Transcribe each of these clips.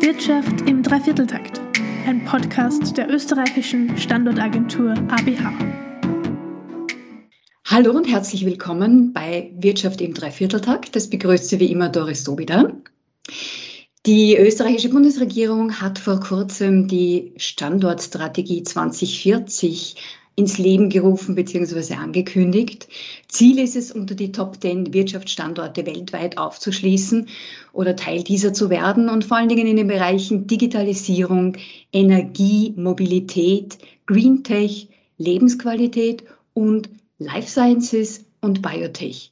Wirtschaft im Dreivierteltakt, ein Podcast der österreichischen Standortagentur ABH. Hallo und herzlich willkommen bei Wirtschaft im Dreivierteltakt. Das begrüßt Sie wie immer Doris Sobida. Die österreichische Bundesregierung hat vor kurzem die Standortstrategie 2040 ins Leben gerufen bzw. angekündigt. Ziel ist es, unter die Top 10 Wirtschaftsstandorte weltweit aufzuschließen oder Teil dieser zu werden und vor allen Dingen in den Bereichen Digitalisierung, Energie, Mobilität, Green Tech, Lebensqualität und Life Sciences und Biotech.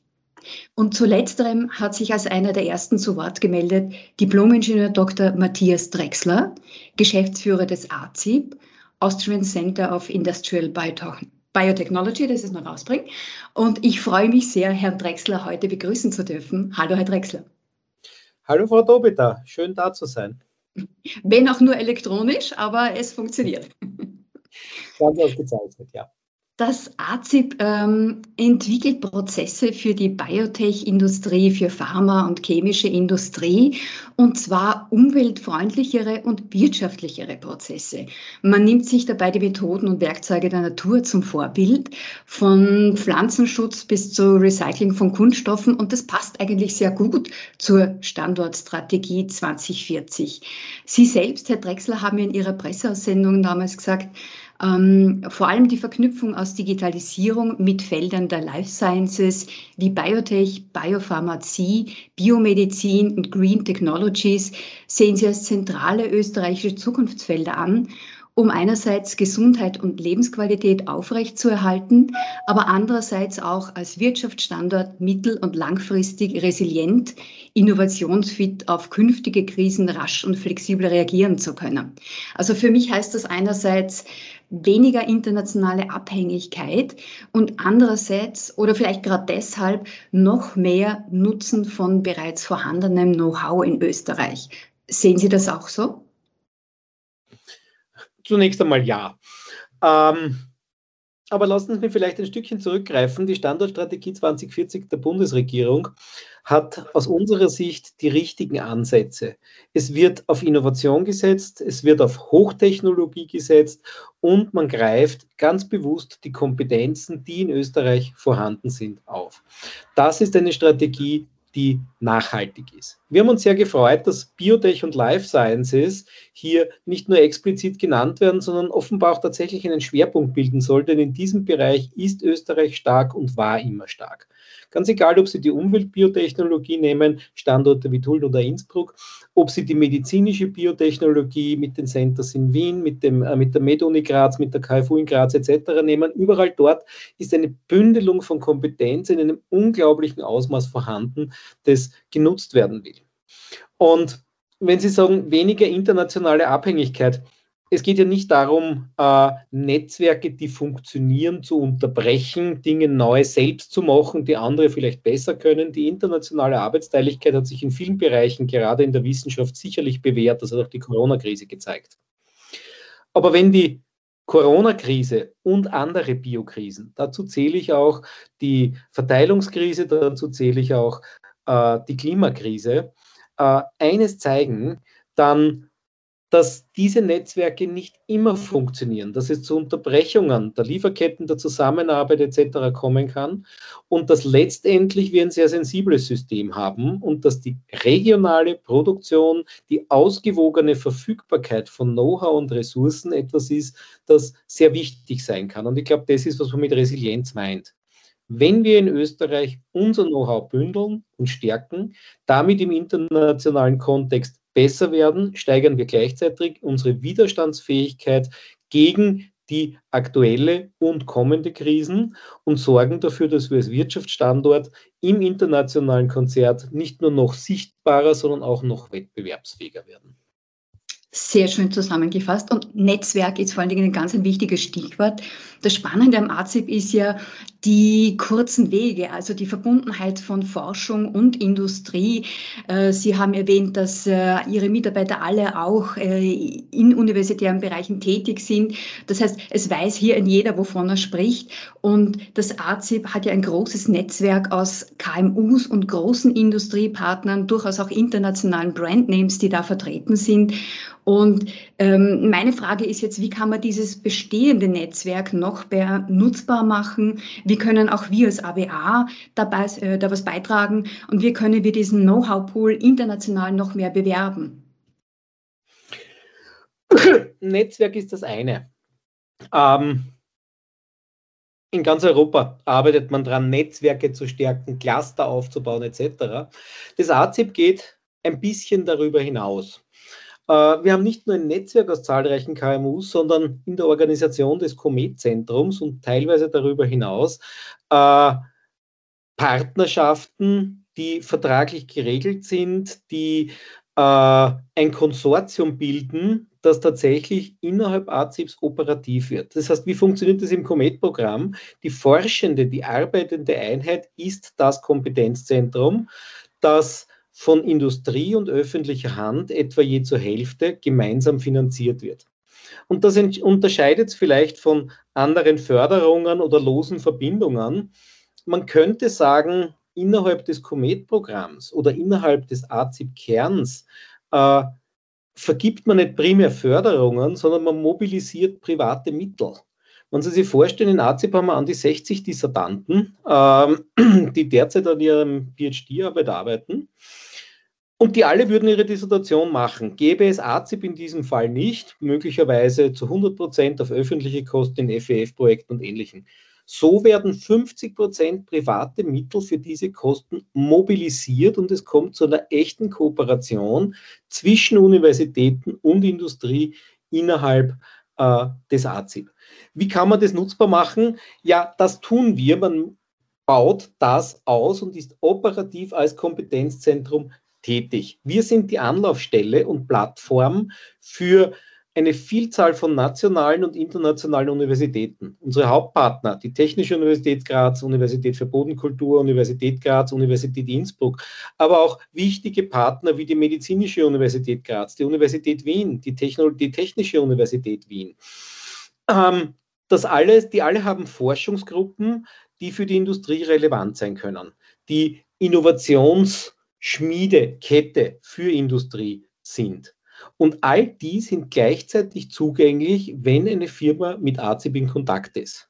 Und zu letzterem hat sich als einer der ersten zu Wort gemeldet Diplomingenieur Dr. Matthias Drexler, Geschäftsführer des AZIP Austrian Center of Industrial Biotechnology, das ist noch rausbringt. Und ich freue mich sehr, Herrn Drexler heute begrüßen zu dürfen. Hallo, Herr Drexler. Hallo, Frau Dobita. Schön da zu sein. Wenn auch nur elektronisch, aber es funktioniert. Ganz ausgezeichnet, ja. Das AZIP ähm, entwickelt Prozesse für die Biotech-Industrie, für Pharma- und chemische Industrie, und zwar umweltfreundlichere und wirtschaftlichere Prozesse. Man nimmt sich dabei die Methoden und Werkzeuge der Natur zum Vorbild, von Pflanzenschutz bis zu Recycling von Kunststoffen, und das passt eigentlich sehr gut zur Standortstrategie 2040. Sie selbst, Herr Drechsler, haben in Ihrer Presseaussendung damals gesagt, ähm, vor allem die Verknüpfung aus Digitalisierung mit Feldern der Life Sciences wie Biotech, Biopharmazie, Biomedizin und Green Technologies sehen Sie als zentrale österreichische Zukunftsfelder an um einerseits Gesundheit und Lebensqualität aufrechtzuerhalten, aber andererseits auch als Wirtschaftsstandort mittel- und langfristig resilient, innovationsfit auf künftige Krisen rasch und flexibel reagieren zu können. Also für mich heißt das einerseits weniger internationale Abhängigkeit und andererseits oder vielleicht gerade deshalb noch mehr Nutzen von bereits vorhandenem Know-how in Österreich. Sehen Sie das auch so? Zunächst einmal ja. Ähm, aber lassen Sie mich vielleicht ein Stückchen zurückgreifen. Die Standortstrategie 2040 der Bundesregierung hat aus unserer Sicht die richtigen Ansätze. Es wird auf Innovation gesetzt, es wird auf Hochtechnologie gesetzt und man greift ganz bewusst die Kompetenzen, die in Österreich vorhanden sind, auf. Das ist eine Strategie, die nachhaltig ist. Wir haben uns sehr gefreut, dass Biotech und Life Sciences hier nicht nur explizit genannt werden, sondern offenbar auch tatsächlich einen Schwerpunkt bilden soll, denn in diesem Bereich ist Österreich stark und war immer stark. Ganz egal, ob Sie die Umweltbiotechnologie nehmen, Standorte wie Tulln oder Innsbruck, ob Sie die medizinische Biotechnologie mit den Centers in Wien, mit, dem, äh, mit der MedUni Graz, mit der KFU in Graz etc. nehmen, überall dort ist eine Bündelung von Kompetenz in einem unglaublichen Ausmaß vorhanden, das genutzt werden will. Und wenn Sie sagen, weniger internationale Abhängigkeit, es geht ja nicht darum, äh, Netzwerke, die funktionieren, zu unterbrechen, Dinge neu selbst zu machen, die andere vielleicht besser können. Die internationale Arbeitsteiligkeit hat sich in vielen Bereichen, gerade in der Wissenschaft, sicherlich bewährt. Das hat auch die Corona-Krise gezeigt. Aber wenn die Corona-Krise und andere Biokrisen, dazu zähle ich auch die Verteilungskrise, dazu zähle ich auch äh, die Klimakrise, äh, eines zeigen, dann dass diese Netzwerke nicht immer funktionieren, dass es zu Unterbrechungen der Lieferketten, der Zusammenarbeit etc. kommen kann und dass letztendlich wir ein sehr sensibles System haben und dass die regionale Produktion, die ausgewogene Verfügbarkeit von Know-how und Ressourcen etwas ist, das sehr wichtig sein kann. Und ich glaube, das ist, was man mit Resilienz meint. Wenn wir in Österreich unser Know-how bündeln und stärken, damit im internationalen Kontext besser werden, steigern wir gleichzeitig unsere Widerstandsfähigkeit gegen die aktuelle und kommende Krisen und sorgen dafür, dass wir als Wirtschaftsstandort im internationalen Konzert nicht nur noch sichtbarer, sondern auch noch wettbewerbsfähiger werden. Sehr schön zusammengefasst. Und Netzwerk ist vor allen Dingen ein ganz ein wichtiges Stichwort. Das Spannende am AZIP ist ja, die kurzen Wege, also die Verbundenheit von Forschung und Industrie. Äh, Sie haben erwähnt, dass äh, Ihre Mitarbeiter alle auch äh, in universitären Bereichen tätig sind. Das heißt, es weiß hier in jeder, wovon er spricht. Und das AZIP hat ja ein großes Netzwerk aus KMUs und großen Industriepartnern, durchaus auch internationalen Brandnames, die da vertreten sind. Und ähm, meine Frage ist jetzt, wie kann man dieses bestehende Netzwerk noch mehr nutzbar machen? Wie können auch wir als ABA dabei, äh, da was beitragen? Und wie können wir diesen Know-how-Pool international noch mehr bewerben? Netzwerk ist das eine. Ähm, in ganz Europa arbeitet man daran, Netzwerke zu stärken, Cluster aufzubauen etc. Das AZIP geht ein bisschen darüber hinaus. Äh, wir haben nicht nur ein Netzwerk aus zahlreichen KMUs, sondern in der Organisation des Comet-Zentrums und teilweise darüber hinaus äh, Partnerschaften, die vertraglich geregelt sind, die äh, ein Konsortium bilden, das tatsächlich innerhalb AZIPs operativ wird. Das heißt, wie funktioniert das im Comet-Programm? Die forschende, die arbeitende Einheit ist das Kompetenzzentrum, das von Industrie und öffentlicher Hand etwa je zur Hälfte gemeinsam finanziert wird. Und das unterscheidet es vielleicht von anderen Förderungen oder losen Verbindungen. Man könnte sagen, innerhalb des Comet-Programms oder innerhalb des AZIP-Kerns äh, vergibt man nicht primär Förderungen, sondern man mobilisiert private Mittel. Wenn Sie sich vorstellen, in AZIP haben wir an die 60 Dissertanten, ähm, die derzeit an ihrem PhD-Arbeit arbeiten. Und die alle würden ihre Dissertation machen. Gäbe es AZIP in diesem Fall nicht, möglicherweise zu 100 Prozent auf öffentliche Kosten in FEF-Projekten und Ähnlichem. So werden 50 Prozent private Mittel für diese Kosten mobilisiert und es kommt zu einer echten Kooperation zwischen Universitäten und Industrie innerhalb äh, des AZIP. Wie kann man das nutzbar machen? Ja, das tun wir. Man baut das aus und ist operativ als Kompetenzzentrum tätig. Wir sind die Anlaufstelle und Plattform für eine Vielzahl von nationalen und internationalen Universitäten. Unsere Hauptpartner, die Technische Universität Graz, Universität für Bodenkultur, Universität Graz, Universität Innsbruck, aber auch wichtige Partner wie die Medizinische Universität Graz, die Universität Wien, die, Techno die Technische Universität Wien. Ähm, das alles, die alle haben Forschungsgruppen, die für die Industrie relevant sein können, die Innovations- Schmiedekette für Industrie sind. Und all die sind gleichzeitig zugänglich, wenn eine Firma mit ACIP in Kontakt ist.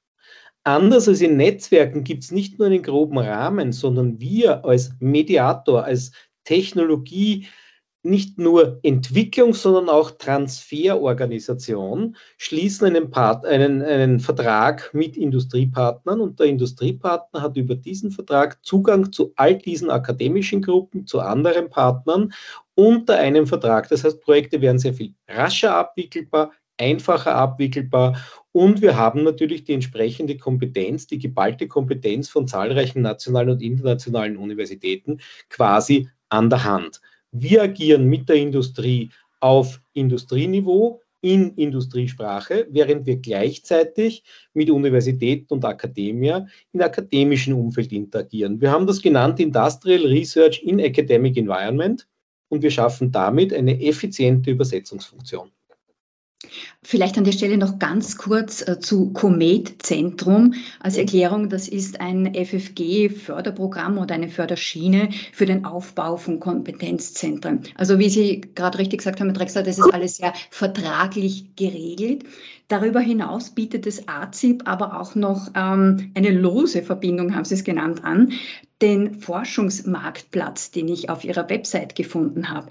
Anders als in Netzwerken gibt es nicht nur einen groben Rahmen, sondern wir als Mediator, als Technologie, nicht nur Entwicklung, sondern auch Transferorganisation schließen einen, Part, einen, einen Vertrag mit Industriepartnern und der Industriepartner hat über diesen Vertrag Zugang zu all diesen akademischen Gruppen, zu anderen Partnern unter einem Vertrag. Das heißt, Projekte werden sehr viel rascher abwickelbar, einfacher abwickelbar und wir haben natürlich die entsprechende Kompetenz, die geballte Kompetenz von zahlreichen nationalen und internationalen Universitäten quasi an der Hand. Wir agieren mit der Industrie auf Industrieniveau in Industriesprache, während wir gleichzeitig mit Universitäten und Akademia in akademischen Umfeld interagieren. Wir haben das genannt Industrial Research in Academic Environment und wir schaffen damit eine effiziente Übersetzungsfunktion. Vielleicht an der Stelle noch ganz kurz äh, zu Comet-Zentrum als Erklärung. Das ist ein FFG-Förderprogramm oder eine Förderschiene für den Aufbau von Kompetenzzentren. Also wie Sie gerade richtig gesagt haben, Herr Drexler, das ist alles sehr vertraglich geregelt. Darüber hinaus bietet das AZIP aber auch noch ähm, eine lose Verbindung, haben Sie es genannt, an den Forschungsmarktplatz, den ich auf Ihrer Website gefunden habe.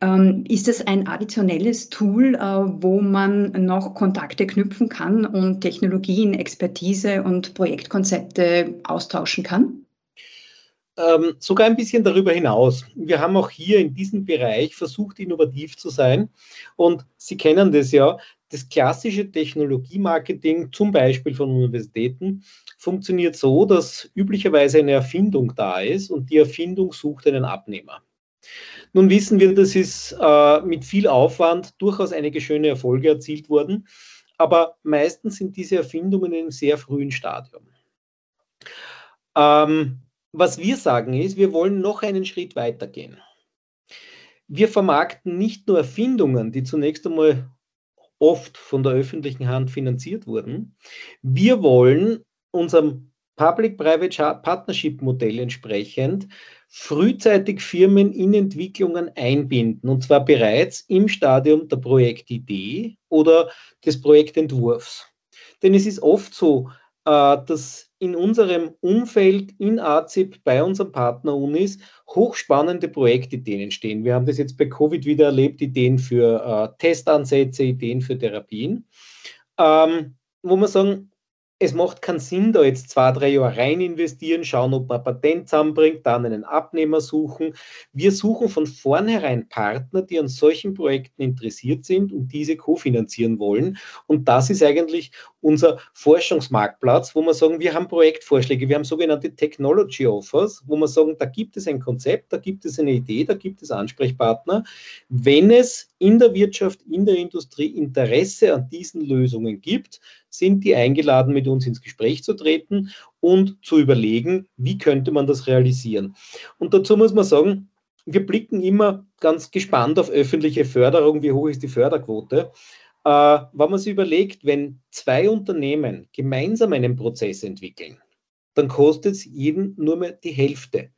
Ähm, ist das ein additionelles Tool, äh, wo man noch Kontakte knüpfen kann und Technologien, Expertise und Projektkonzepte austauschen kann? Ähm, sogar ein bisschen darüber hinaus. Wir haben auch hier in diesem Bereich versucht, innovativ zu sein. Und Sie kennen das ja, das klassische Technologiemarketing, zum Beispiel von Universitäten, funktioniert so, dass üblicherweise eine Erfindung da ist und die Erfindung sucht einen Abnehmer. Nun wissen wir, dass ist äh, mit viel Aufwand durchaus einige schöne Erfolge erzielt worden, aber meistens sind diese Erfindungen in einem sehr frühen Stadium. Ähm, was wir sagen ist, wir wollen noch einen Schritt weiter gehen. Wir vermarkten nicht nur Erfindungen, die zunächst einmal oft von der öffentlichen Hand finanziert wurden. Wir wollen unserem Public-Private Partnership-Modell entsprechend frühzeitig Firmen in Entwicklungen einbinden, und zwar bereits im Stadium der Projektidee oder des Projektentwurfs. Denn es ist oft so, dass in unserem Umfeld in AZIP bei unseren Partnerunis hochspannende Projektideen entstehen. Wir haben das jetzt bei Covid wieder erlebt, Ideen für äh, Testansätze, Ideen für Therapien, ähm, wo wir sagen, es macht keinen Sinn, da jetzt zwei, drei Jahre rein investieren, schauen, ob man ein Patent zusammenbringt, dann einen Abnehmer suchen. Wir suchen von vornherein Partner, die an solchen Projekten interessiert sind und diese kofinanzieren wollen. Und das ist eigentlich unser Forschungsmarktplatz, wo wir sagen, wir haben Projektvorschläge, wir haben sogenannte Technology Offers, wo wir sagen, da gibt es ein Konzept, da gibt es eine Idee, da gibt es Ansprechpartner. Wenn es in der Wirtschaft, in der Industrie Interesse an diesen Lösungen gibt, sind die eingeladen, mit uns ins Gespräch zu treten und zu überlegen, wie könnte man das realisieren. Und dazu muss man sagen, wir blicken immer ganz gespannt auf öffentliche Förderung, wie hoch ist die Förderquote. Äh, wenn man sich überlegt, wenn zwei Unternehmen gemeinsam einen Prozess entwickeln, dann kostet es jeden nur mehr die Hälfte.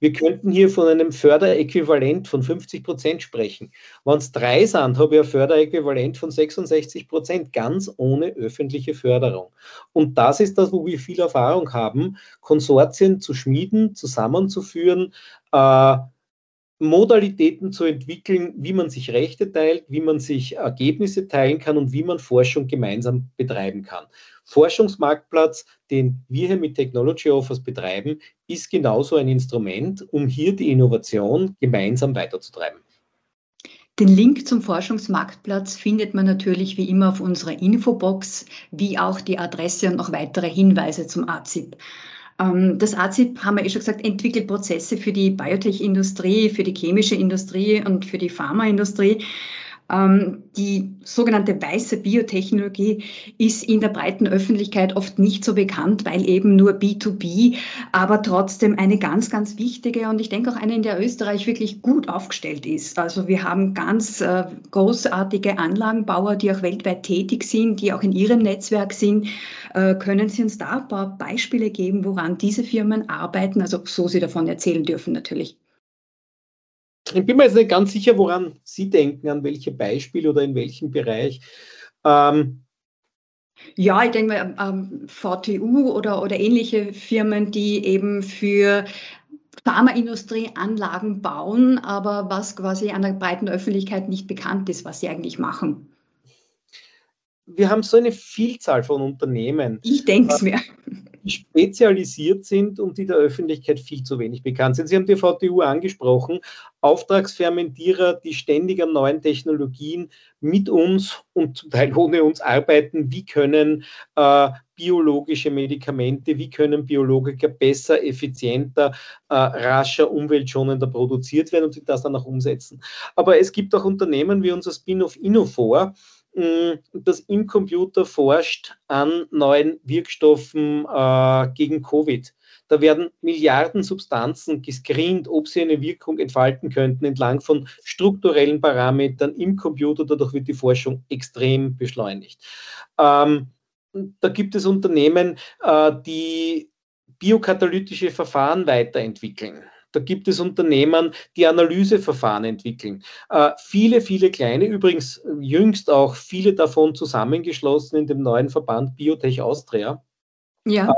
Wir könnten hier von einem Förderäquivalent von 50 Prozent sprechen. Wenn es drei sind, habe ich ein Förderäquivalent von 66 Prozent, ganz ohne öffentliche Förderung. Und das ist das, wo wir viel Erfahrung haben, Konsortien zu schmieden, zusammenzuführen, äh, Modalitäten zu entwickeln, wie man sich Rechte teilt, wie man sich Ergebnisse teilen kann und wie man Forschung gemeinsam betreiben kann. Forschungsmarktplatz, den wir hier mit Technology Offers betreiben, ist genauso ein Instrument, um hier die Innovation gemeinsam weiterzutreiben. Den Link zum Forschungsmarktplatz findet man natürlich wie immer auf unserer Infobox, wie auch die Adresse und noch weitere Hinweise zum AZIP. Ähm, das AZIP, haben wir eh schon gesagt, entwickelt Prozesse für die Biotech-Industrie, für die chemische Industrie und für die Pharmaindustrie. Ähm, die sogenannte weiße Biotechnologie ist in der breiten Öffentlichkeit oft nicht so bekannt, weil eben nur B2B, aber trotzdem eine ganz, ganz wichtige und ich denke auch eine, in der Österreich wirklich gut aufgestellt ist. Also wir haben ganz äh, großartige Anlagenbauer, die auch weltweit tätig sind, die auch in ihrem Netzwerk sind. Äh, können Sie uns da ein paar Beispiele geben, woran diese Firmen arbeiten? Also so Sie davon erzählen dürfen natürlich. Ich bin mir jetzt nicht ganz sicher, woran Sie denken, an welche Beispiele oder in welchem Bereich. Ähm, ja, ich denke mal, ähm, VTU oder, oder ähnliche Firmen, die eben für Pharmaindustrie Anlagen bauen, aber was quasi an der breiten Öffentlichkeit nicht bekannt ist, was sie eigentlich machen. Wir haben so eine Vielzahl von Unternehmen. Ich denke es mir spezialisiert sind und die der Öffentlichkeit viel zu wenig bekannt sind. Sie haben die VTU angesprochen, Auftragsfermentierer, die ständig an neuen Technologien mit uns und zum Teil ohne uns arbeiten. Wie können äh, biologische Medikamente, wie können Biologiker besser, effizienter, äh, rascher, umweltschonender produziert werden und das dann auch umsetzen. Aber es gibt auch Unternehmen wie unser Spin-off Innofor, das im Computer forscht an neuen Wirkstoffen äh, gegen Covid. Da werden Milliarden Substanzen gescreent, ob sie eine Wirkung entfalten könnten, entlang von strukturellen Parametern im Computer. Dadurch wird die Forschung extrem beschleunigt. Ähm, da gibt es Unternehmen, äh, die biokatalytische Verfahren weiterentwickeln. Da gibt es Unternehmen, die Analyseverfahren entwickeln. Äh, viele, viele kleine, übrigens äh, jüngst auch viele davon zusammengeschlossen in dem neuen Verband Biotech Austria. Ja.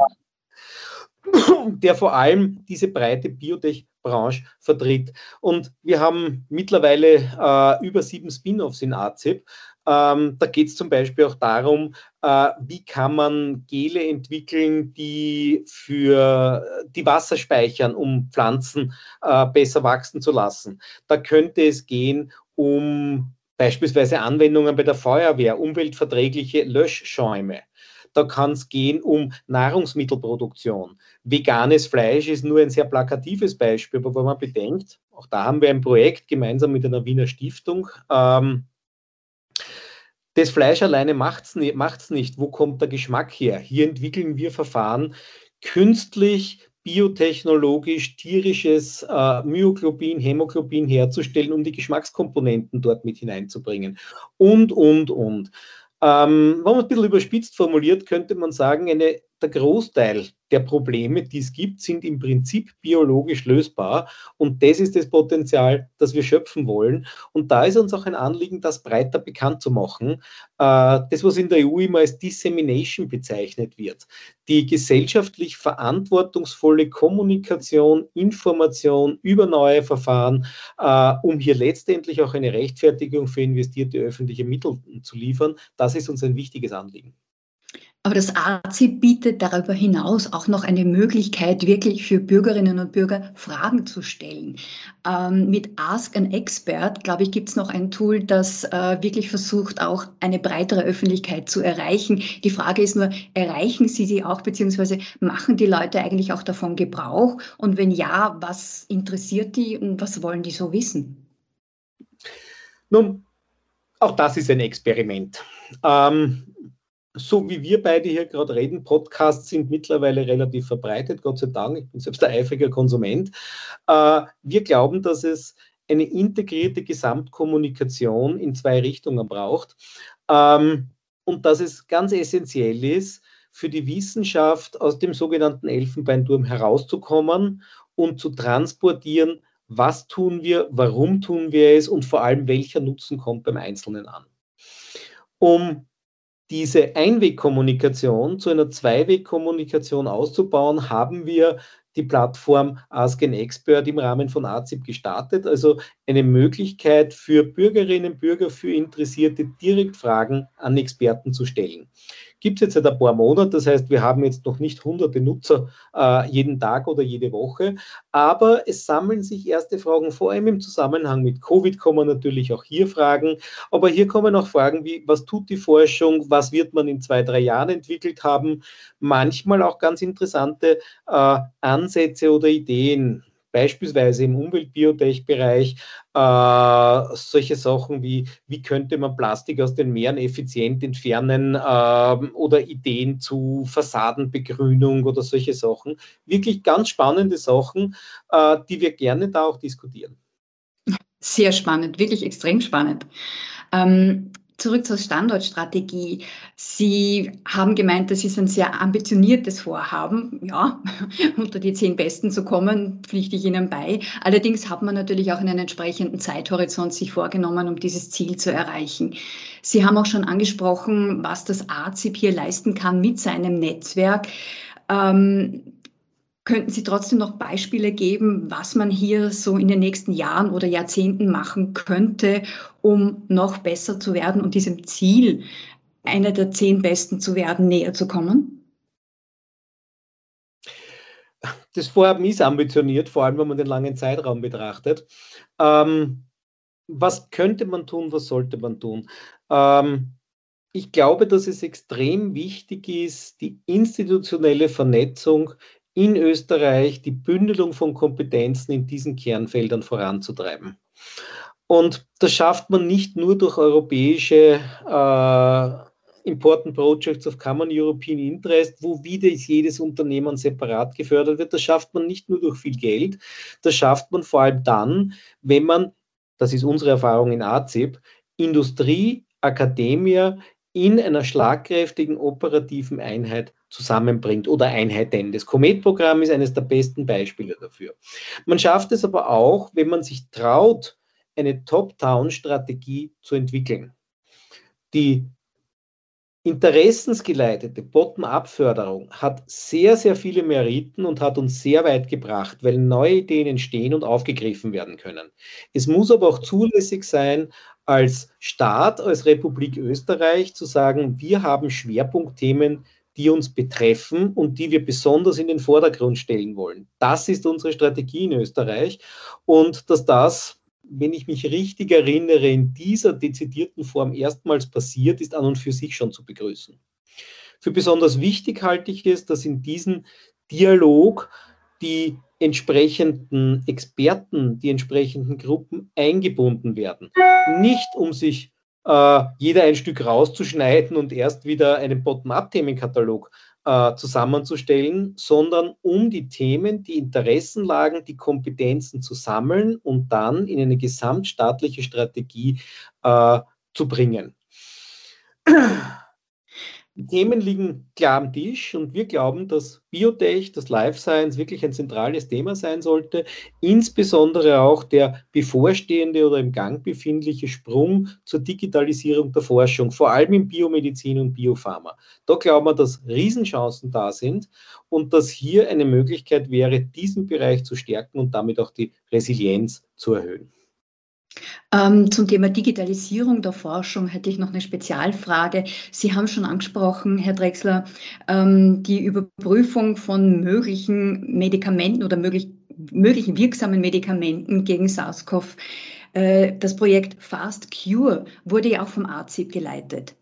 Äh, der vor allem diese breite Biotech-Branche vertritt. Und wir haben mittlerweile äh, über sieben Spin-offs in AZIP ähm, da geht es zum Beispiel auch darum, äh, wie kann man Gele entwickeln, die für die Wasser speichern, um Pflanzen äh, besser wachsen zu lassen. Da könnte es gehen um beispielsweise Anwendungen bei der Feuerwehr, umweltverträgliche Löschschäume. Da kann es gehen um Nahrungsmittelproduktion. Veganes Fleisch ist nur ein sehr plakatives Beispiel, aber wenn man bedenkt, auch da haben wir ein Projekt gemeinsam mit einer Wiener Stiftung, ähm, das Fleisch alleine macht es nicht. Wo kommt der Geschmack her? Hier entwickeln wir Verfahren, künstlich biotechnologisch tierisches äh, Myoglobin, Hämoglobin herzustellen, um die Geschmackskomponenten dort mit hineinzubringen. Und, und, und. Ähm, wenn man es ein bisschen überspitzt formuliert, könnte man sagen, eine der Großteil der Probleme, die es gibt, sind im Prinzip biologisch lösbar. Und das ist das Potenzial, das wir schöpfen wollen. Und da ist uns auch ein Anliegen, das breiter bekannt zu machen. Äh, das, was in der EU immer als Dissemination bezeichnet wird. Die gesellschaftlich verantwortungsvolle Kommunikation, Information über neue Verfahren, äh, um hier letztendlich auch eine Rechtfertigung für investierte öffentliche Mittel zu liefern, das ist uns ein wichtiges Anliegen. Aber das AZI bietet darüber hinaus auch noch eine Möglichkeit, wirklich für Bürgerinnen und Bürger Fragen zu stellen. Ähm, mit Ask an Expert, glaube ich, gibt es noch ein Tool, das äh, wirklich versucht, auch eine breitere Öffentlichkeit zu erreichen. Die Frage ist nur, erreichen Sie sie auch, beziehungsweise machen die Leute eigentlich auch davon Gebrauch? Und wenn ja, was interessiert die und was wollen die so wissen? Nun, auch das ist ein Experiment. Ähm, so wie wir beide hier gerade reden, Podcasts sind mittlerweile relativ verbreitet, Gott sei Dank. Ich bin selbst ein eifriger Konsument. Äh, wir glauben, dass es eine integrierte Gesamtkommunikation in zwei Richtungen braucht ähm, und dass es ganz essentiell ist, für die Wissenschaft aus dem sogenannten Elfenbeinturm herauszukommen und zu transportieren, was tun wir, warum tun wir es und vor allem, welcher Nutzen kommt beim Einzelnen an. Um diese Einwegkommunikation zu einer Zweiwegkommunikation auszubauen, haben wir die Plattform Ask an Expert im Rahmen von AZIP gestartet. Also eine Möglichkeit für Bürgerinnen und Bürger, für Interessierte, direkt Fragen an Experten zu stellen gibt es jetzt seit ein paar Monaten. Das heißt, wir haben jetzt noch nicht hunderte Nutzer äh, jeden Tag oder jede Woche. Aber es sammeln sich erste Fragen, vor allem im Zusammenhang mit Covid kommen natürlich auch hier Fragen. Aber hier kommen auch Fragen wie, was tut die Forschung? Was wird man in zwei, drei Jahren entwickelt haben? Manchmal auch ganz interessante äh, Ansätze oder Ideen beispielsweise im Umweltbiotech-Bereich äh, solche Sachen wie, wie könnte man Plastik aus den Meeren effizient entfernen äh, oder Ideen zu Fassadenbegrünung oder solche Sachen. Wirklich ganz spannende Sachen, äh, die wir gerne da auch diskutieren. Sehr spannend, wirklich extrem spannend. Ähm, Zurück zur Standortstrategie. Sie haben gemeint, das ist ein sehr ambitioniertes Vorhaben. Ja, unter die zehn Besten zu kommen, pflichte ich Ihnen bei. Allerdings hat man natürlich auch einen entsprechenden Zeithorizont sich vorgenommen, um dieses Ziel zu erreichen. Sie haben auch schon angesprochen, was das AZIP hier leisten kann mit seinem Netzwerk. Ähm, Könnten Sie trotzdem noch Beispiele geben, was man hier so in den nächsten Jahren oder Jahrzehnten machen könnte, um noch besser zu werden und diesem Ziel, einer der zehn Besten zu werden, näher zu kommen? Das Vorhaben ist ambitioniert, vor allem wenn man den langen Zeitraum betrachtet. Ähm, was könnte man tun, was sollte man tun? Ähm, ich glaube, dass es extrem wichtig ist, die institutionelle Vernetzung in Österreich die Bündelung von Kompetenzen in diesen Kernfeldern voranzutreiben. Und das schafft man nicht nur durch europäische äh, Important Projects of Common European Interest, wo wieder jedes Unternehmen separat gefördert wird. Das schafft man nicht nur durch viel Geld, das schafft man vor allem dann, wenn man, das ist unsere Erfahrung in AZIP, Industrie, Akademie in einer schlagkräftigen operativen Einheit zusammenbringt oder Einheiten. Das Comet-Programm ist eines der besten Beispiele dafür. Man schafft es aber auch, wenn man sich traut, eine Top-Down-Strategie zu entwickeln. Die interessensgeleitete Bottom-up-Förderung hat sehr, sehr viele Meriten und hat uns sehr weit gebracht, weil neue Ideen entstehen und aufgegriffen werden können. Es muss aber auch zulässig sein, als Staat, als Republik Österreich zu sagen, wir haben Schwerpunktthemen, die uns betreffen und die wir besonders in den Vordergrund stellen wollen. Das ist unsere Strategie in Österreich und dass das, wenn ich mich richtig erinnere, in dieser dezidierten Form erstmals passiert, ist an und für sich schon zu begrüßen. Für besonders wichtig halte ich es, dass in diesen Dialog die entsprechenden Experten, die entsprechenden Gruppen eingebunden werden. Nicht um sich äh, jeder ein Stück rauszuschneiden und erst wieder einen Bottom-up-Themenkatalog äh, zusammenzustellen, sondern um die Themen, die Interessenlagen, die Kompetenzen zu sammeln und dann in eine gesamtstaatliche Strategie äh, zu bringen. Die Themen liegen klar am Tisch und wir glauben, dass Biotech, das Life Science wirklich ein zentrales Thema sein sollte, insbesondere auch der bevorstehende oder im Gang befindliche Sprung zur Digitalisierung der Forschung, vor allem in Biomedizin und Biopharma. Da glauben wir, dass Riesenchancen da sind und dass hier eine Möglichkeit wäre, diesen Bereich zu stärken und damit auch die Resilienz zu erhöhen. Ähm, zum Thema Digitalisierung der Forschung hätte ich noch eine Spezialfrage. Sie haben schon angesprochen, Herr Drechsler, ähm, die Überprüfung von möglichen Medikamenten oder möglich, möglichen wirksamen Medikamenten gegen SARS-CoV. Äh, das Projekt Fast Cure wurde ja auch vom AZIP geleitet.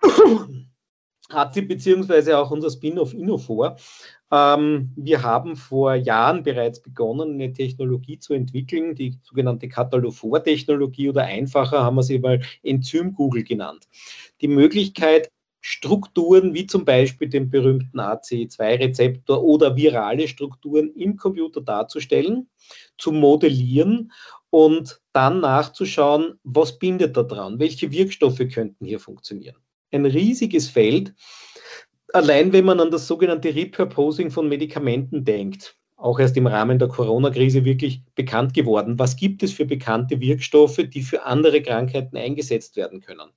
AZIP beziehungsweise auch unser Spin-off Innofor ähm, wir haben vor Jahren bereits begonnen, eine Technologie zu entwickeln, die sogenannte Katalophor-Technologie oder einfacher haben wir sie mal Enzym-Google genannt. Die Möglichkeit, Strukturen wie zum Beispiel den berühmten ACE2-Rezeptor oder virale Strukturen im Computer darzustellen, zu modellieren und dann nachzuschauen, was bindet da dran, welche Wirkstoffe könnten hier funktionieren. Ein riesiges Feld, allein wenn man an das sogenannte Repurposing von Medikamenten denkt, auch erst im Rahmen der Corona-Krise wirklich bekannt geworden. Was gibt es für bekannte Wirkstoffe, die für andere Krankheiten eingesetzt werden können?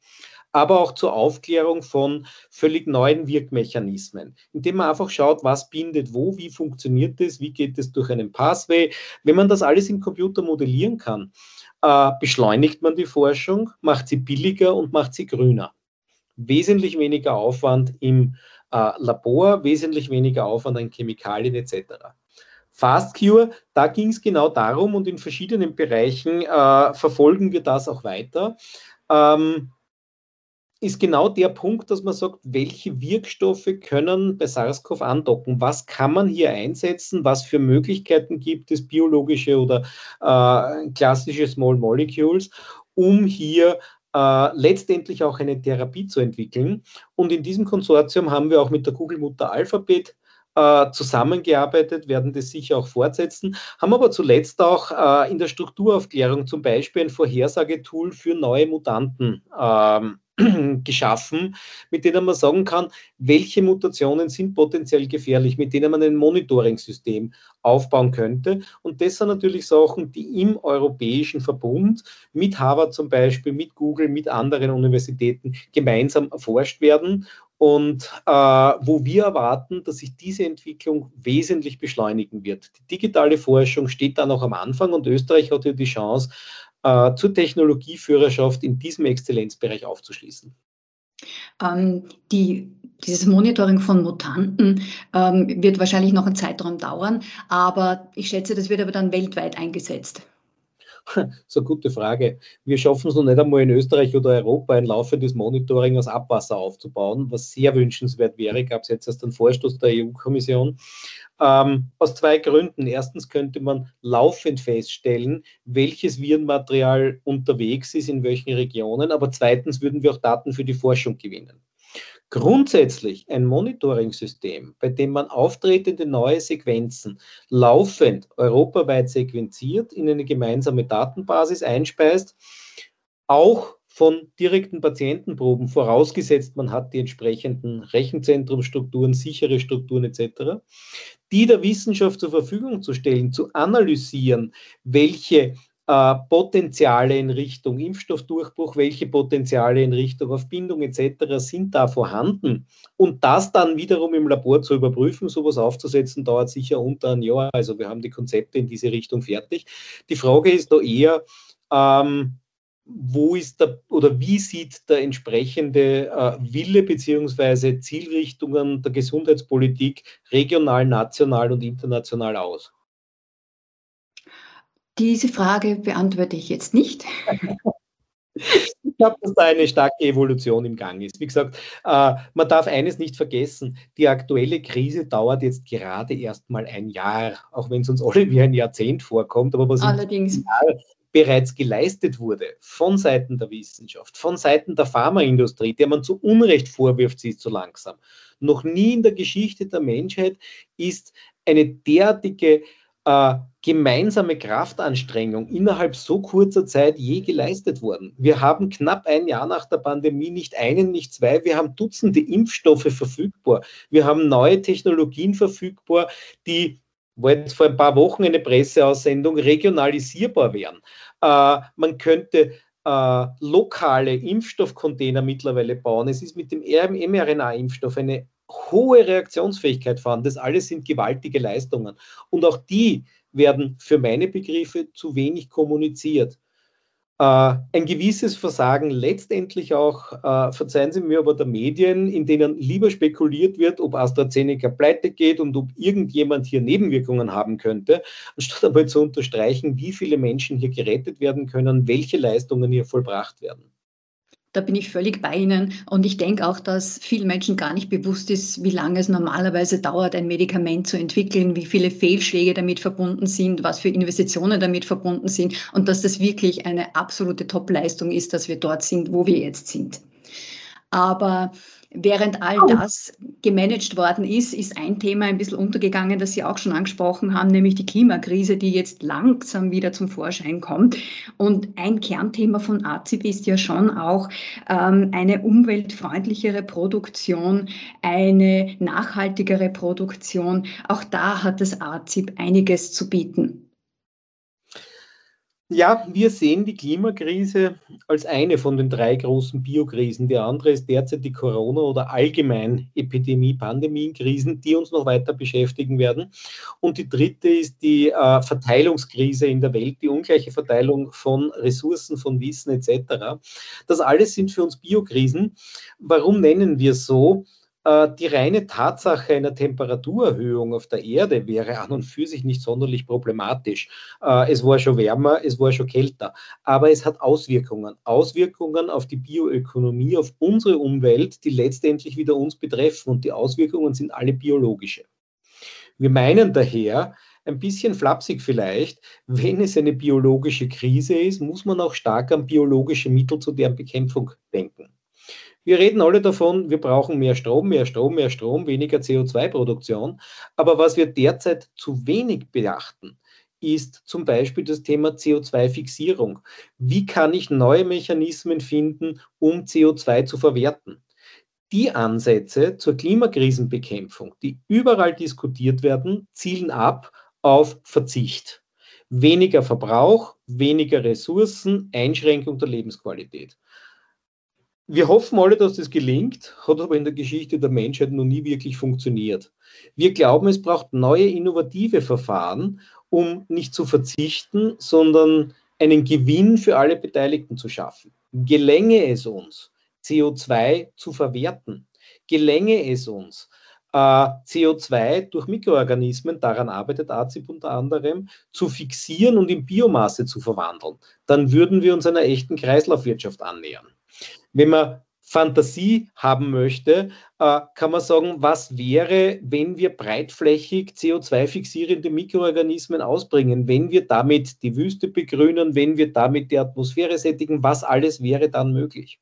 Aber auch zur Aufklärung von völlig neuen Wirkmechanismen, indem man einfach schaut, was bindet wo, wie funktioniert es, wie geht es durch einen Pathway. Wenn man das alles im Computer modellieren kann, äh, beschleunigt man die Forschung, macht sie billiger und macht sie grüner. Wesentlich weniger Aufwand im äh, Labor, wesentlich weniger Aufwand an Chemikalien etc. FastCure, da ging es genau darum und in verschiedenen Bereichen äh, verfolgen wir das auch weiter. Ähm, ist genau der Punkt, dass man sagt, welche Wirkstoffe können bei SARS-CoV andocken? Was kann man hier einsetzen? Was für Möglichkeiten gibt es, biologische oder äh, klassische Small Molecules, um hier äh, letztendlich auch eine Therapie zu entwickeln. Und in diesem Konsortium haben wir auch mit der Google-Mutter Alphabet äh, zusammengearbeitet, werden das sicher auch fortsetzen, haben aber zuletzt auch äh, in der Strukturaufklärung zum Beispiel ein Vorhersagetool für neue Mutanten ähm, geschaffen, mit denen man sagen kann, welche Mutationen sind potenziell gefährlich, mit denen man ein Monitoring-System aufbauen könnte. Und das sind natürlich Sachen, die im europäischen Verbund mit Harvard zum Beispiel, mit Google, mit anderen Universitäten gemeinsam erforscht werden und äh, wo wir erwarten, dass sich diese Entwicklung wesentlich beschleunigen wird. Die digitale Forschung steht da noch am Anfang und Österreich hat ja die Chance, äh, zur Technologieführerschaft in diesem Exzellenzbereich aufzuschließen? Ähm, die, dieses Monitoring von Mutanten ähm, wird wahrscheinlich noch einen Zeitraum dauern, aber ich schätze, das wird aber dann weltweit eingesetzt. So gute Frage. Wir schaffen es noch nicht einmal in Österreich oder Europa, ein laufendes Monitoring aus Abwasser aufzubauen, was sehr wünschenswert wäre. Gab es jetzt erst einen Vorstoß der EU-Kommission. Ähm, aus zwei Gründen. Erstens könnte man laufend feststellen, welches Virenmaterial unterwegs ist, in welchen Regionen. Aber zweitens würden wir auch Daten für die Forschung gewinnen. Grundsätzlich ein Monitoring-System, bei dem man auftretende neue Sequenzen laufend europaweit sequenziert, in eine gemeinsame Datenbasis einspeist, auch von direkten Patientenproben, vorausgesetzt man hat die entsprechenden Rechenzentrumstrukturen, sichere Strukturen etc., die der Wissenschaft zur Verfügung zu stellen, zu analysieren, welche Potenziale in Richtung Impfstoffdurchbruch, welche Potenziale in Richtung auf etc. sind da vorhanden. Und das dann wiederum im Labor zu überprüfen, sowas aufzusetzen, dauert sicher unter ein Jahr. Also wir haben die Konzepte in diese Richtung fertig. Die Frage ist da eher, ähm, wo ist der oder wie sieht der entsprechende äh, Wille bzw. Zielrichtungen der Gesundheitspolitik regional, national und international aus? Diese Frage beantworte ich jetzt nicht. Ich glaube, dass da eine starke Evolution im Gang ist. Wie gesagt, äh, man darf eines nicht vergessen, die aktuelle Krise dauert jetzt gerade erst mal ein Jahr, auch wenn es uns alle wie ein Jahrzehnt vorkommt. Aber was Allerdings. Jahr bereits geleistet wurde von Seiten der Wissenschaft, von Seiten der Pharmaindustrie, der man zu Unrecht vorwirft, sie ist zu langsam. Noch nie in der Geschichte der Menschheit ist eine derartige äh, gemeinsame Kraftanstrengung innerhalb so kurzer Zeit je geleistet worden. Wir haben knapp ein Jahr nach der Pandemie nicht einen, nicht zwei, wir haben Dutzende Impfstoffe verfügbar. Wir haben neue Technologien verfügbar, die war jetzt vor ein paar Wochen eine Presseaussendung, regionalisierbar wären. Äh, man könnte äh, lokale Impfstoffcontainer mittlerweile bauen. Es ist mit dem mRNA-Impfstoff eine hohe Reaktionsfähigkeit vorhanden. Das alles sind gewaltige Leistungen. Und auch die werden für meine Begriffe zu wenig kommuniziert. Äh, ein gewisses Versagen letztendlich auch, äh, verzeihen Sie mir aber der Medien, in denen lieber spekuliert wird, ob AstraZeneca pleite geht und ob irgendjemand hier Nebenwirkungen haben könnte, anstatt einmal zu unterstreichen, wie viele Menschen hier gerettet werden können, welche Leistungen hier vollbracht werden. Da bin ich völlig bei Ihnen. Und ich denke auch, dass vielen Menschen gar nicht bewusst ist, wie lange es normalerweise dauert, ein Medikament zu entwickeln, wie viele Fehlschläge damit verbunden sind, was für Investitionen damit verbunden sind und dass das wirklich eine absolute Top-Leistung ist, dass wir dort sind, wo wir jetzt sind. Aber Während all das gemanagt worden ist, ist ein Thema ein bisschen untergegangen, das Sie auch schon angesprochen haben, nämlich die Klimakrise, die jetzt langsam wieder zum Vorschein kommt. Und ein Kernthema von AZIP ist ja schon auch ähm, eine umweltfreundlichere Produktion, eine nachhaltigere Produktion. Auch da hat das AZIP einiges zu bieten. Ja, wir sehen die Klimakrise als eine von den drei großen Biokrisen. Die andere ist derzeit die Corona- oder allgemein Epidemie-Pandemien-Krisen, die uns noch weiter beschäftigen werden. Und die dritte ist die äh, Verteilungskrise in der Welt, die ungleiche Verteilung von Ressourcen, von Wissen etc. Das alles sind für uns Biokrisen. Warum nennen wir es so? Äh, die reine Tatsache einer Temperaturerhöhung auf der Erde wäre an und für sich nicht sonderlich problematisch. Äh, es war schon wärmer, es war schon kälter, aber es hat Auswirkungen. Auswirkungen auf die Bioökonomie, auf unsere Umwelt, die letztendlich wieder uns betreffen und die Auswirkungen sind alle biologische. Wir meinen daher, ein bisschen flapsig vielleicht, wenn es eine biologische Krise ist, muss man auch stark an biologische Mittel zu deren Bekämpfung denken. Wir reden alle davon, wir brauchen mehr Strom, mehr Strom, mehr Strom, weniger CO2-Produktion. Aber was wir derzeit zu wenig beachten, ist zum Beispiel das Thema CO2-Fixierung. Wie kann ich neue Mechanismen finden, um CO2 zu verwerten? Die Ansätze zur Klimakrisenbekämpfung, die überall diskutiert werden, zielen ab auf Verzicht. Weniger Verbrauch, weniger Ressourcen, Einschränkung der Lebensqualität. Wir hoffen alle, dass das gelingt, hat aber in der Geschichte der Menschheit noch nie wirklich funktioniert. Wir glauben, es braucht neue innovative Verfahren, um nicht zu verzichten, sondern einen Gewinn für alle Beteiligten zu schaffen. Gelänge es uns, CO2 zu verwerten, gelänge es uns, äh, CO2 durch Mikroorganismen, daran arbeitet AZIP unter anderem, zu fixieren und in Biomasse zu verwandeln, dann würden wir uns einer echten Kreislaufwirtschaft annähern. Wenn man Fantasie haben möchte, äh, kann man sagen, was wäre, wenn wir breitflächig CO2-fixierende Mikroorganismen ausbringen, wenn wir damit die Wüste begrünen, wenn wir damit die Atmosphäre sättigen, was alles wäre dann möglich?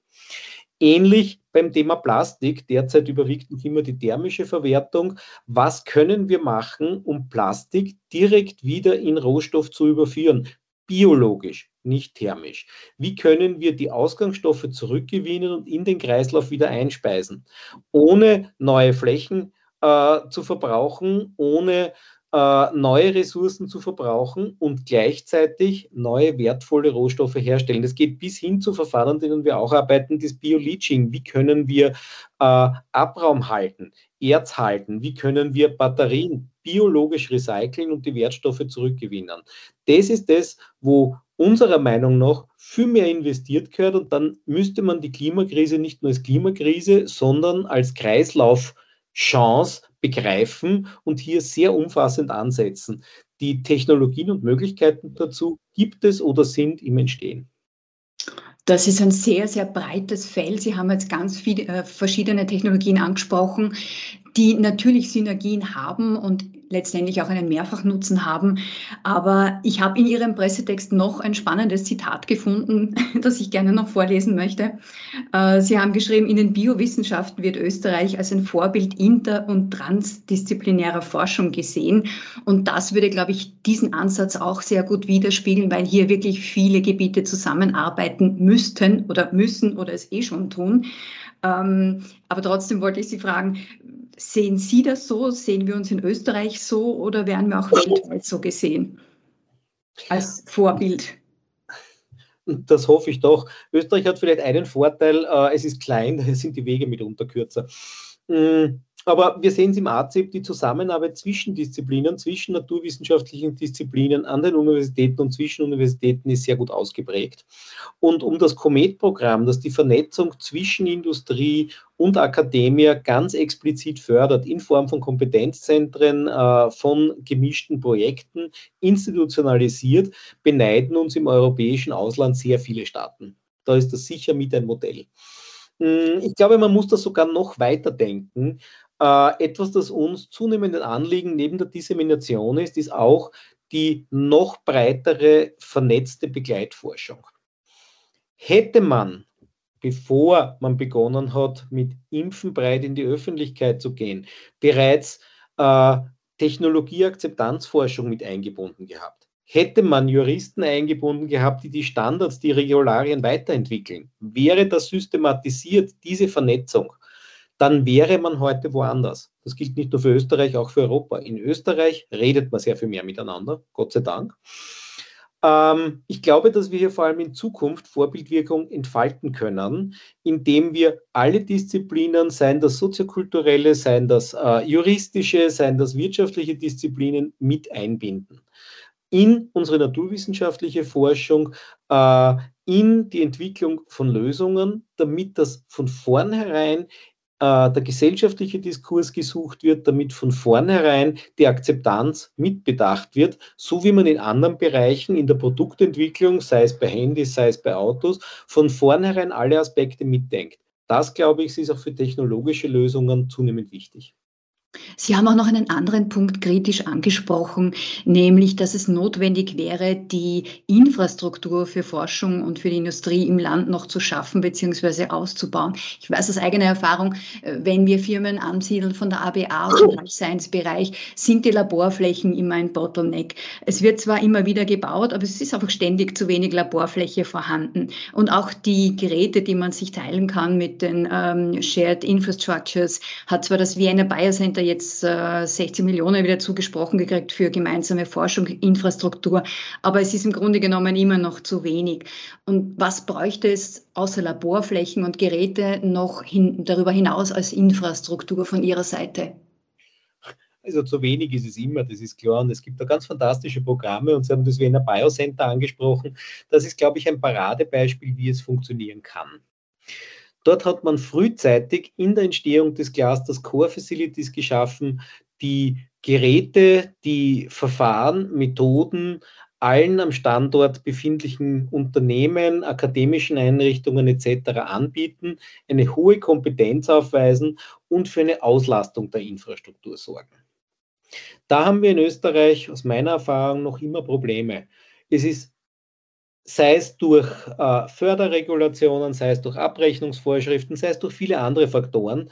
Ähnlich beim Thema Plastik. Derzeit überwiegt noch immer die thermische Verwertung. Was können wir machen, um Plastik direkt wieder in Rohstoff zu überführen? Biologisch, nicht thermisch. Wie können wir die Ausgangsstoffe zurückgewinnen und in den Kreislauf wieder einspeisen, ohne neue Flächen äh, zu verbrauchen, ohne äh, neue Ressourcen zu verbrauchen und gleichzeitig neue wertvolle Rohstoffe herstellen. Das geht bis hin zu Verfahren, denen wir auch arbeiten, das Bio-Leaching. Wie können wir äh, Abraum halten, Erz halten? Wie können wir Batterien biologisch recyceln und die Wertstoffe zurückgewinnen? Das ist das, wo unserer Meinung nach viel mehr investiert gehört und dann müsste man die Klimakrise nicht nur als Klimakrise, sondern als Kreislaufchance begreifen und hier sehr umfassend ansetzen. Die Technologien und Möglichkeiten dazu gibt es oder sind im Entstehen. Das ist ein sehr, sehr breites Feld. Sie haben jetzt ganz viele äh, verschiedene Technologien angesprochen, die natürlich Synergien haben und letztendlich auch einen Mehrfachnutzen haben. Aber ich habe in Ihrem Pressetext noch ein spannendes Zitat gefunden, das ich gerne noch vorlesen möchte. Äh, Sie haben geschrieben, in den Biowissenschaften wird Österreich als ein Vorbild inter- und transdisziplinärer Forschung gesehen. Und das würde, glaube ich, diesen Ansatz auch sehr gut widerspiegeln, weil hier wirklich viele Gebiete zusammenarbeiten müssten oder müssen oder es eh schon tun. Ähm, aber trotzdem wollte ich Sie fragen, sehen Sie das so? Sehen wir uns in Österreich so oder werden wir auch weltweit so gesehen? Als Vorbild? Das hoffe ich doch. Österreich hat vielleicht einen Vorteil, äh, es ist klein, da sind die Wege mitunter kürzer. Aber wir sehen es im AZIP, die Zusammenarbeit zwischen Disziplinen, zwischen naturwissenschaftlichen Disziplinen an den Universitäten und zwischen Universitäten ist sehr gut ausgeprägt. Und um das Comet-Programm, das die Vernetzung zwischen Industrie und Akademie ganz explizit fördert, in Form von Kompetenzzentren, äh, von gemischten Projekten, institutionalisiert, beneiden uns im europäischen Ausland sehr viele Staaten. Da ist das sicher mit ein Modell. Hm, ich glaube, man muss das sogar noch weiter denken. Äh, etwas, das uns zunehmend ein Anliegen neben der Dissemination ist, ist auch die noch breitere vernetzte Begleitforschung. Hätte man, bevor man begonnen hat, mit Impfen breit in die Öffentlichkeit zu gehen, bereits äh, Technologieakzeptanzforschung mit eingebunden gehabt, hätte man Juristen eingebunden gehabt, die die Standards, die Regularien weiterentwickeln, wäre das systematisiert, diese Vernetzung, dann wäre man heute woanders. Das gilt nicht nur für Österreich, auch für Europa. In Österreich redet man sehr viel mehr miteinander, Gott sei Dank. Ähm, ich glaube, dass wir hier vor allem in Zukunft Vorbildwirkung entfalten können, indem wir alle Disziplinen, seien das soziokulturelle, seien das äh, juristische, seien das wirtschaftliche Disziplinen, mit einbinden in unsere naturwissenschaftliche Forschung, äh, in die Entwicklung von Lösungen, damit das von vornherein äh, der gesellschaftliche Diskurs gesucht wird, damit von vornherein die Akzeptanz mitbedacht wird, so wie man in anderen Bereichen in der Produktentwicklung, sei es bei Handys, sei es bei Autos, von vornherein alle Aspekte mitdenkt. Das, glaube ich, ist auch für technologische Lösungen zunehmend wichtig. Sie haben auch noch einen anderen Punkt kritisch angesprochen, nämlich, dass es notwendig wäre, die Infrastruktur für Forschung und für die Industrie im Land noch zu schaffen bzw. auszubauen. Ich weiß aus eigener Erfahrung, äh, wenn wir Firmen ansiedeln von der ABA aus dem Life Science Bereich, sind die Laborflächen immer ein Bottleneck. Es wird zwar immer wieder gebaut, aber es ist einfach ständig zu wenig Laborfläche vorhanden. Und auch die Geräte, die man sich teilen kann mit den ähm, Shared Infrastructures, hat zwar das Vienna Biocenter jetzt äh, 16 Millionen wieder zugesprochen gekriegt für gemeinsame Forschung, Infrastruktur. Aber es ist im Grunde genommen immer noch zu wenig. Und was bräuchte es außer Laborflächen und Geräte noch hin, darüber hinaus als Infrastruktur von Ihrer Seite? Also zu wenig ist es immer, das ist klar. Und es gibt da ganz fantastische Programme und Sie haben das Wiener Biocenter angesprochen. Das ist, glaube ich, ein Paradebeispiel, wie es funktionieren kann. Dort hat man frühzeitig in der Entstehung des Clusters Core Facilities geschaffen, die Geräte, die Verfahren, Methoden allen am Standort befindlichen Unternehmen, akademischen Einrichtungen etc. anbieten, eine hohe Kompetenz aufweisen und für eine Auslastung der Infrastruktur sorgen. Da haben wir in Österreich aus meiner Erfahrung noch immer Probleme. Es ist sei es durch äh, Förderregulationen, sei es durch Abrechnungsvorschriften, sei es durch viele andere Faktoren,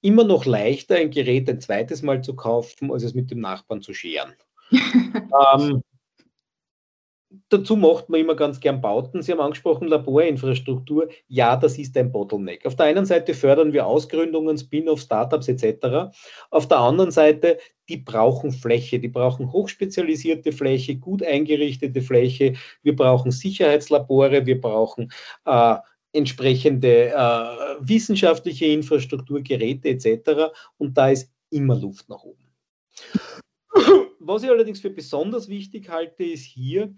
immer noch leichter, ein Gerät ein zweites Mal zu kaufen, als es mit dem Nachbarn zu scheren. ähm, dazu macht man immer ganz gern Bauten. Sie haben angesprochen, Laborinfrastruktur. Ja, das ist ein Bottleneck. Auf der einen Seite fördern wir Ausgründungen, Spin-off, Startups etc. Auf der anderen Seite, die brauchen Fläche, die brauchen hochspezialisierte Fläche, gut eingerichtete Fläche. Wir brauchen Sicherheitslabore, wir brauchen äh, entsprechende äh, wissenschaftliche Infrastruktur, Geräte etc. Und da ist immer Luft nach oben. Was ich allerdings für besonders wichtig halte, ist hier,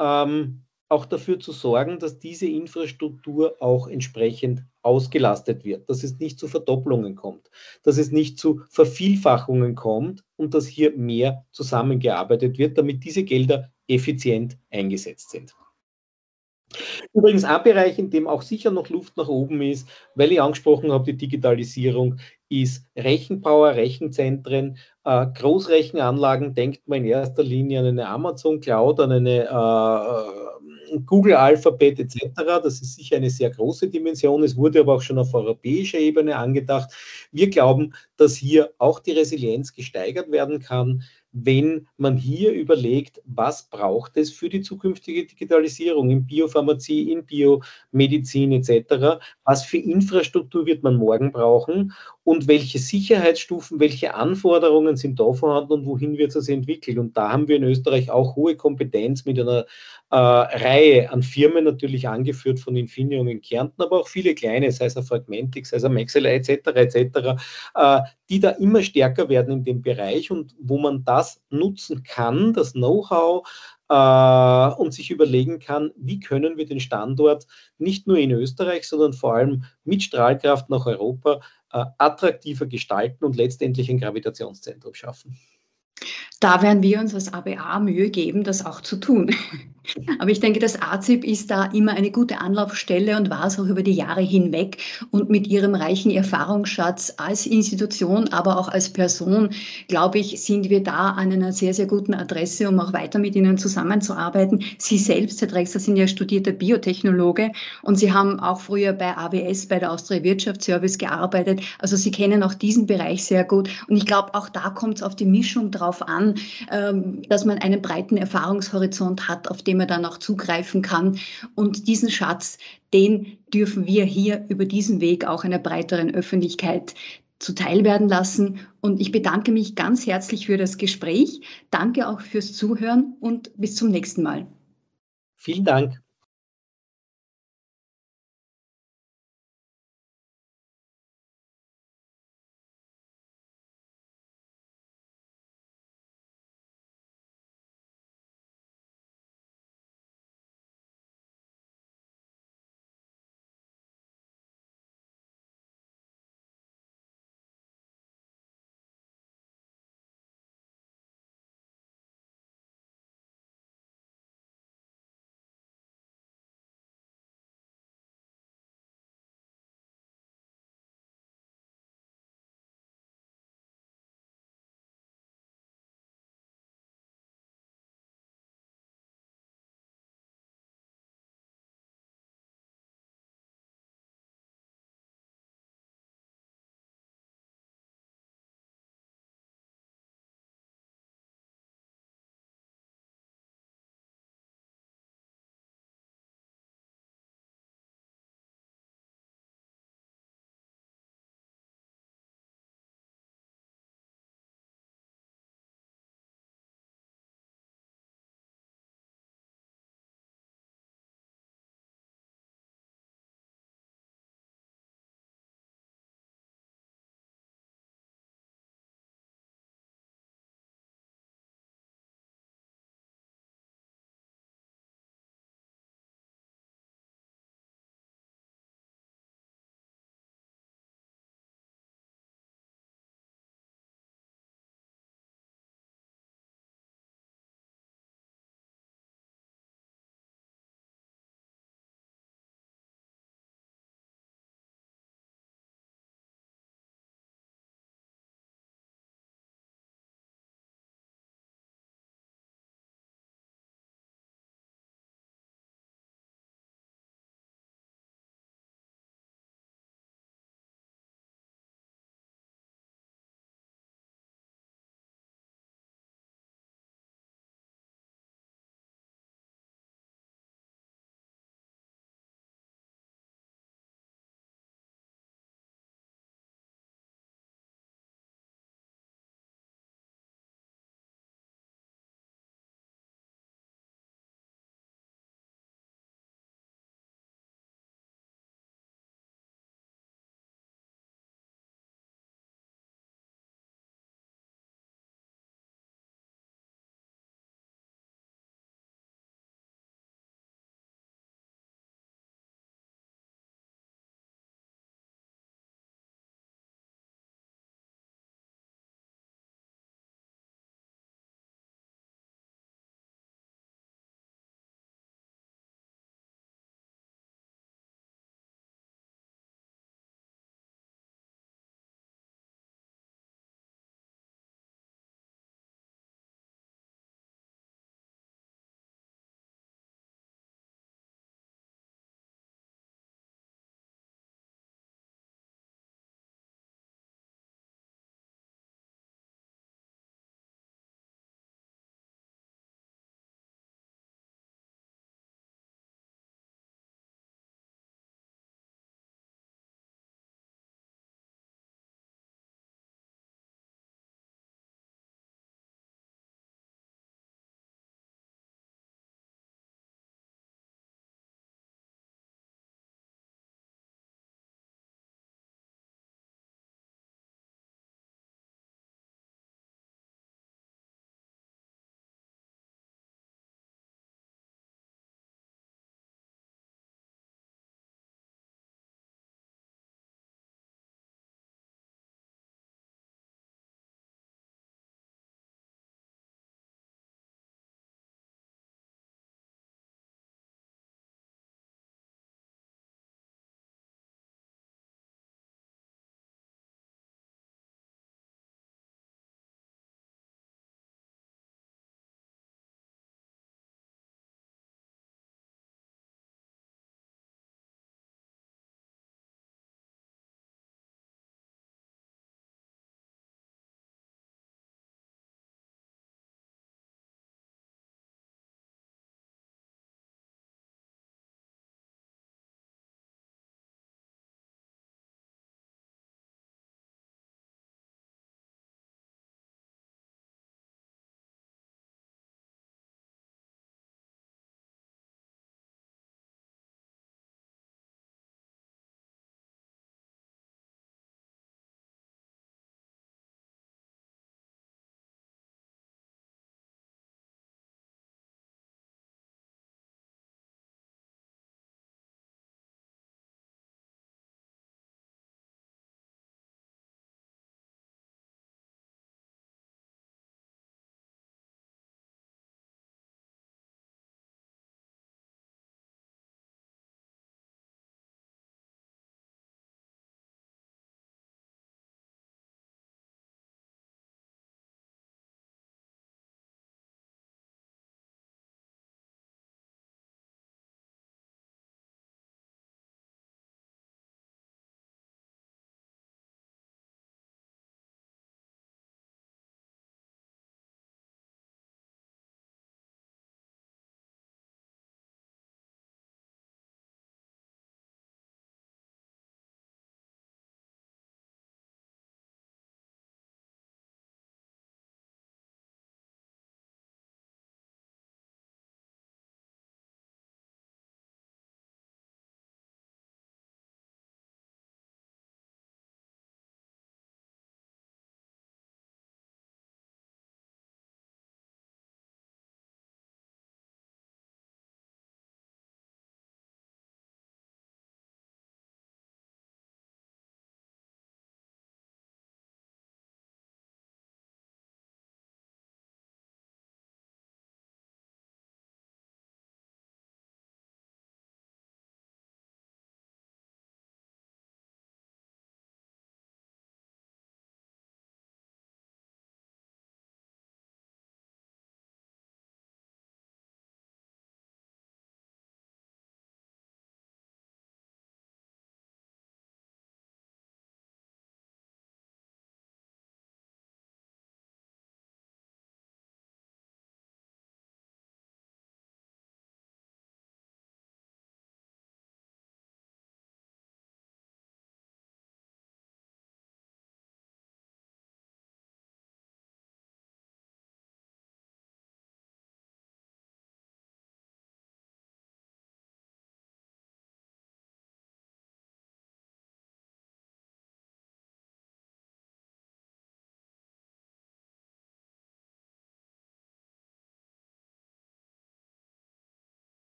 ähm, auch dafür zu sorgen, dass diese Infrastruktur auch entsprechend ausgelastet wird, dass es nicht zu Verdopplungen kommt, dass es nicht zu Vervielfachungen kommt und dass hier mehr zusammengearbeitet wird, damit diese Gelder effizient eingesetzt sind. Übrigens ein Bereich, in dem auch sicher noch Luft nach oben ist, weil ich angesprochen habe, die Digitalisierung, ist Rechenpower, Rechenzentren, äh, Großrechenanlagen, denkt man in erster Linie an eine Amazon Cloud, an eine äh, Google Alphabet etc. Das ist sicher eine sehr große Dimension. Es wurde aber auch schon auf europäischer Ebene angedacht. Wir glauben, dass hier auch die Resilienz gesteigert werden kann wenn man hier überlegt, was braucht es für die zukünftige Digitalisierung in Biopharmazie, in Biomedizin etc., was für Infrastruktur wird man morgen brauchen und welche Sicherheitsstufen, welche Anforderungen sind da vorhanden und wohin wird es entwickelt. Und da haben wir in Österreich auch hohe Kompetenz mit einer äh, Reihe an Firmen, natürlich angeführt von Infineon in Kärnten, aber auch viele kleine, sei es ein Fragmentix, sei es ein Maxelei etc., etc., äh, die da immer stärker werden in dem Bereich und wo man das nutzen kann, das Know-how, äh, und sich überlegen kann, wie können wir den Standort nicht nur in Österreich, sondern vor allem mit Strahlkraft nach Europa äh, attraktiver gestalten und letztendlich ein Gravitationszentrum schaffen. Da werden wir uns als ABA Mühe geben, das auch zu tun. Aber ich denke, das AZIP ist da immer eine gute Anlaufstelle und war es auch über die Jahre hinweg. Und mit ihrem reichen Erfahrungsschatz als Institution, aber auch als Person, glaube ich, sind wir da an einer sehr, sehr guten Adresse, um auch weiter mit Ihnen zusammenzuarbeiten. Sie selbst, Herr Drexler, sind ja studierter Biotechnologe und Sie haben auch früher bei AWS, bei der Austria Wirtschaftsservice gearbeitet. Also Sie kennen auch diesen Bereich sehr gut. Und ich glaube, auch da kommt es auf die Mischung drauf an, ähm, dass man einen breiten Erfahrungshorizont hat, auf dem er dann auch zugreifen kann. Und diesen Schatz, den dürfen wir hier über diesen Weg auch einer breiteren Öffentlichkeit zuteil werden lassen. Und ich bedanke mich ganz herzlich für das Gespräch. Danke auch fürs Zuhören und bis zum nächsten Mal. Vielen Dank.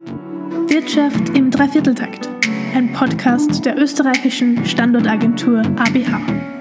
Wirtschaft im Dreivierteltakt, ein Podcast der österreichischen Standortagentur ABH.